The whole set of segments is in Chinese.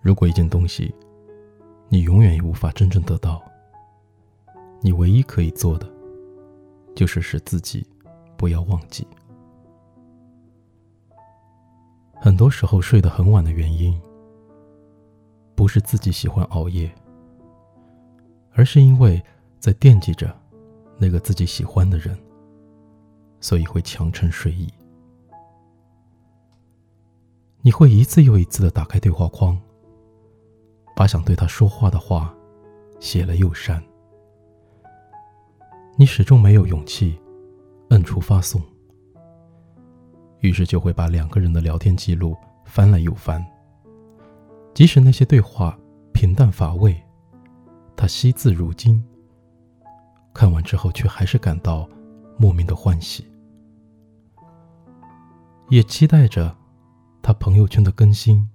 如果一件东西，你永远也无法真正得到，你唯一可以做的，就是使自己不要忘记。很多时候睡得很晚的原因，不是自己喜欢熬夜，而是因为在惦记着那个自己喜欢的人，所以会强撑睡意。你会一次又一次的打开对话框，把想对他说话的话写了又删。你始终没有勇气摁出发送，于是就会把两个人的聊天记录翻来又翻。即使那些对话平淡乏味，他惜字如金。看完之后，却还是感到莫名的欢喜，也期待着。他朋友圈的更新，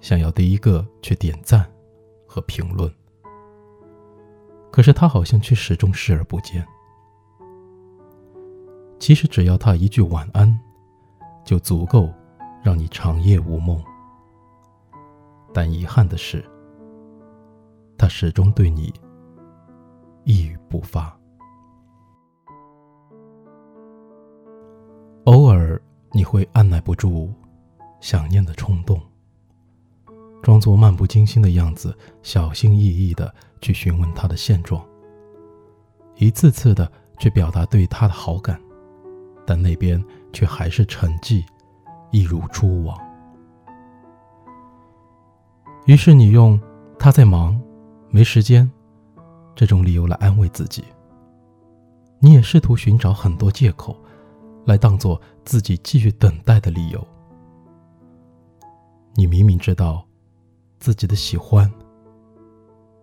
想要第一个去点赞和评论，可是他好像却始终视而不见。其实只要他一句晚安，就足够让你长夜无梦。但遗憾的是，他始终对你一语不发。偶尔你会按耐不住。想念的冲动，装作漫不经心的样子，小心翼翼的去询问他的现状，一次次的去表达对他的好感，但那边却还是沉寂，一如初往。于是你用“他在忙，没时间”这种理由来安慰自己，你也试图寻找很多借口，来当做自己继续等待的理由。你明明知道，自己的喜欢，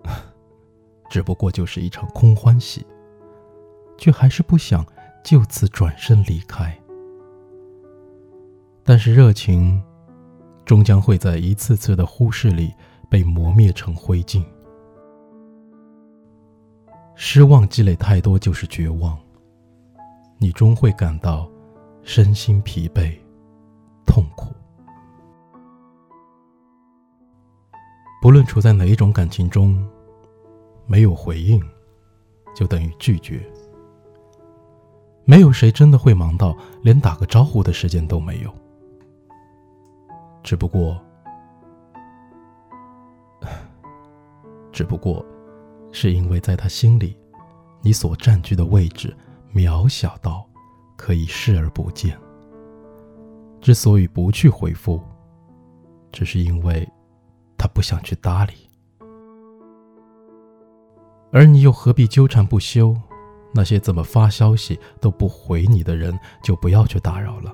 只不过就是一场空欢喜，却还是不想就此转身离开。但是热情，终将会在一次次的忽视里被磨灭成灰烬。失望积累太多就是绝望，你终会感到身心疲惫、痛苦。不论处在哪一种感情中，没有回应，就等于拒绝。没有谁真的会忙到连打个招呼的时间都没有。只不过，只不过，是因为在他心里，你所占据的位置渺小到可以视而不见。之所以不去回复，只是因为。他不想去搭理，而你又何必纠缠不休？那些怎么发消息都不回你的人，就不要去打扰了。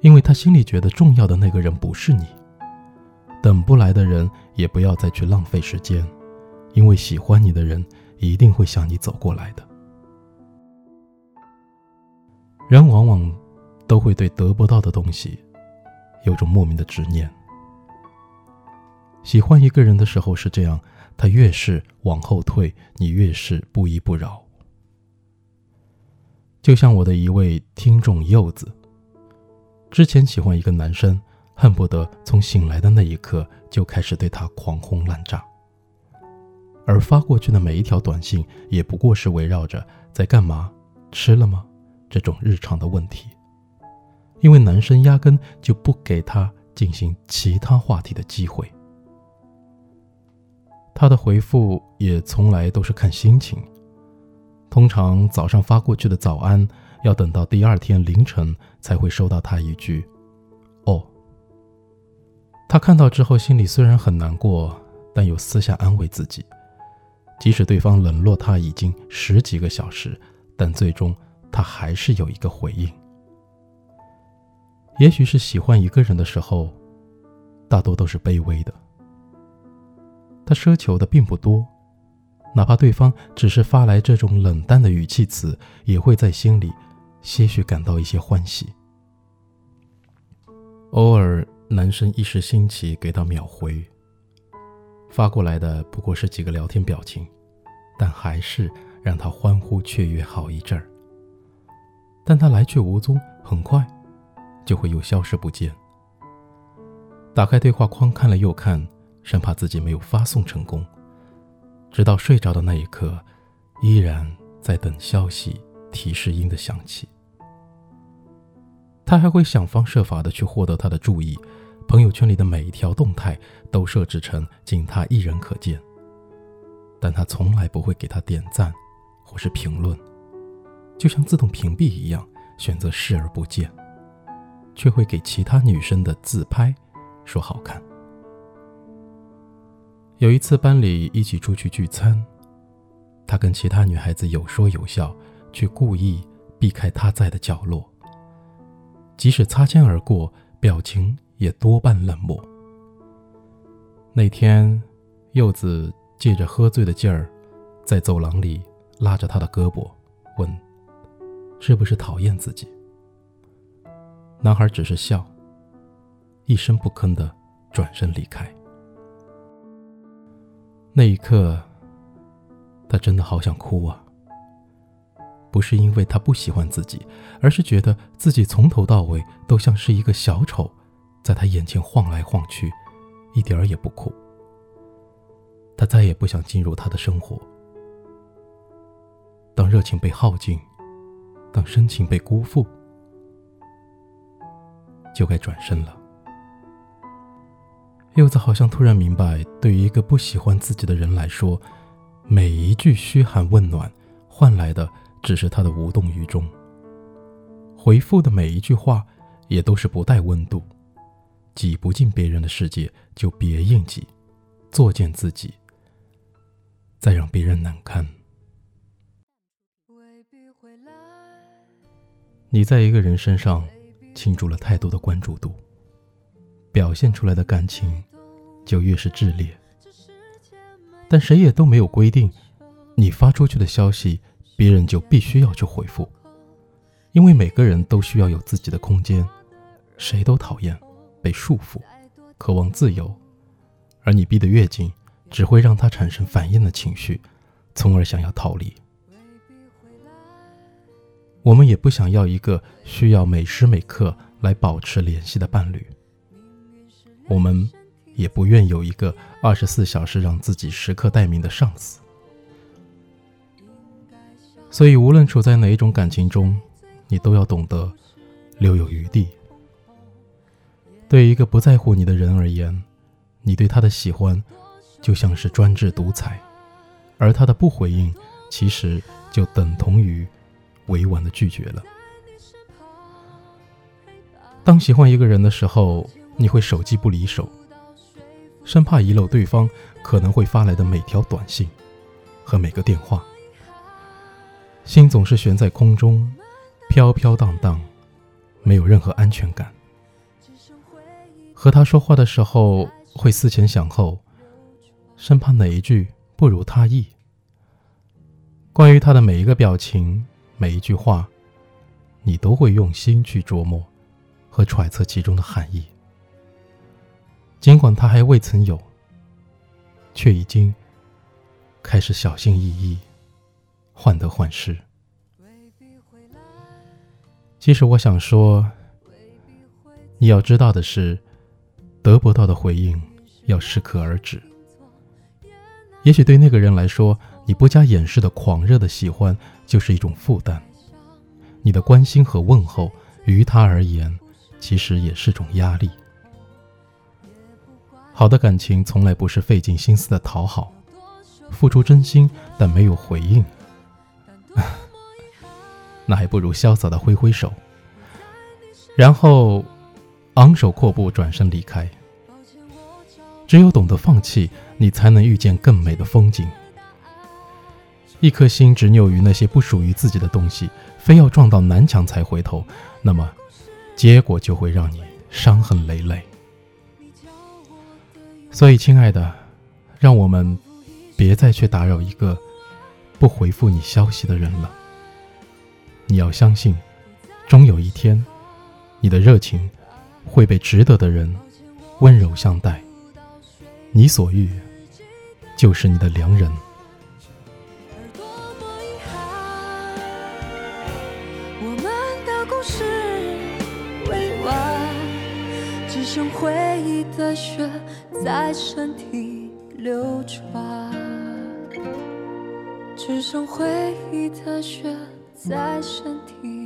因为他心里觉得重要的那个人不是你，等不来的人也不要再去浪费时间，因为喜欢你的人一定会向你走过来的。人往往都会对得不到的东西有种莫名的执念。喜欢一个人的时候是这样，他越是往后退，你越是不依不饶。就像我的一位听众柚子，之前喜欢一个男生，恨不得从醒来的那一刻就开始对他狂轰滥炸，而发过去的每一条短信也不过是围绕着在干嘛、吃了吗这种日常的问题，因为男生压根就不给他进行其他话题的机会。他的回复也从来都是看心情，通常早上发过去的早安，要等到第二天凌晨才会收到他一句“哦”。他看到之后，心里虽然很难过，但又私下安慰自己，即使对方冷落他已经十几个小时，但最终他还是有一个回应。也许是喜欢一个人的时候，大多都是卑微的。他奢求的并不多，哪怕对方只是发来这种冷淡的语气词，也会在心里些许感到一些欢喜。偶尔，男生一时兴起给他秒回，发过来的不过是几个聊天表情，但还是让他欢呼雀跃好一阵儿。但他来去无踪，很快就会又消失不见。打开对话框看了又看，生怕自己没有发送成功。直到睡着的那一刻，依然在等消息提示音的响起。他还会想方设法的去获得他的注意，朋友圈里的每一条动态都设置成仅他一人可见。但他从来不会给他点赞，或是评论，就像自动屏蔽一样，选择视而不见，却会给其他女生的自拍说好看。有一次班里一起出去聚餐，他跟其他女孩子有说有笑，却故意避开他在的角落。即使擦肩而过，表情也多半冷漠。那天，柚子。借着喝醉的劲儿，在走廊里拉着他的胳膊，问：“是不是讨厌自己？”男孩只是笑，一声不吭的转身离开。那一刻，他真的好想哭啊！不是因为他不喜欢自己，而是觉得自己从头到尾都像是一个小丑，在他眼前晃来晃去，一点儿也不酷。他再也不想进入他的生活。当热情被耗尽，当深情被辜负，就该转身了。柚子好像突然明白，对于一个不喜欢自己的人来说，每一句嘘寒问暖，换来的只是他的无动于衷；回复的每一句话，也都是不带温度。挤不进别人的世界，就别硬挤，作践自己。再让别人难堪。你在一个人身上倾注了太多的关注度，表现出来的感情就越是炽烈。但谁也都没有规定，你发出去的消息，别人就必须要去回复，因为每个人都需要有自己的空间，谁都讨厌被束缚，渴望自由，而你逼得越紧。只会让他产生反应的情绪，从而想要逃离。我们也不想要一个需要每时每刻来保持联系的伴侣。我们也不愿有一个二十四小时让自己时刻待命的上司。所以，无论处在哪一种感情中，你都要懂得留有余地。对于一个不在乎你的人而言，你对他的喜欢。就像是专制独裁，而他的不回应，其实就等同于委婉的拒绝了。当喜欢一个人的时候，你会手机不离手，生怕遗漏对方可能会发来的每条短信和每个电话，心总是悬在空中，飘飘荡荡，没有任何安全感。和他说话的时候，会思前想后。生怕哪一句不如他意。关于他的每一个表情、每一句话，你都会用心去琢磨和揣测其中的含义。尽管他还未曾有，却已经开始小心翼翼、患得患失。其实我想说，你要知道的是，得不到的回应要适可而止。也许对那个人来说，你不加掩饰的狂热的喜欢就是一种负担；你的关心和问候，于他而言，其实也是种压力。好的感情从来不是费尽心思的讨好，付出真心但没有回应，那还不如潇洒的挥挥手，然后昂首阔步转身离开。只有懂得放弃，你才能遇见更美的风景。一颗心执拗于那些不属于自己的东西，非要撞到南墙才回头，那么结果就会让你伤痕累累。所以，亲爱的，让我们别再去打扰一个不回复你消息的人了。你要相信，终有一天，你的热情会被值得的人温柔相待。你所遇，就是你的良人。故事只剩回忆的血在身体流转，只剩回忆的血在身体。